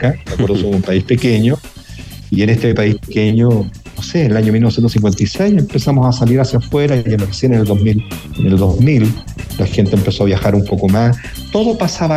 de acuerdo, somos un país pequeño, y en este país pequeño, no sé, en el año 1956 empezamos a salir hacia afuera y recién en el 2000, en el 2000 la gente empezó a viajar un poco más. Todo pasaba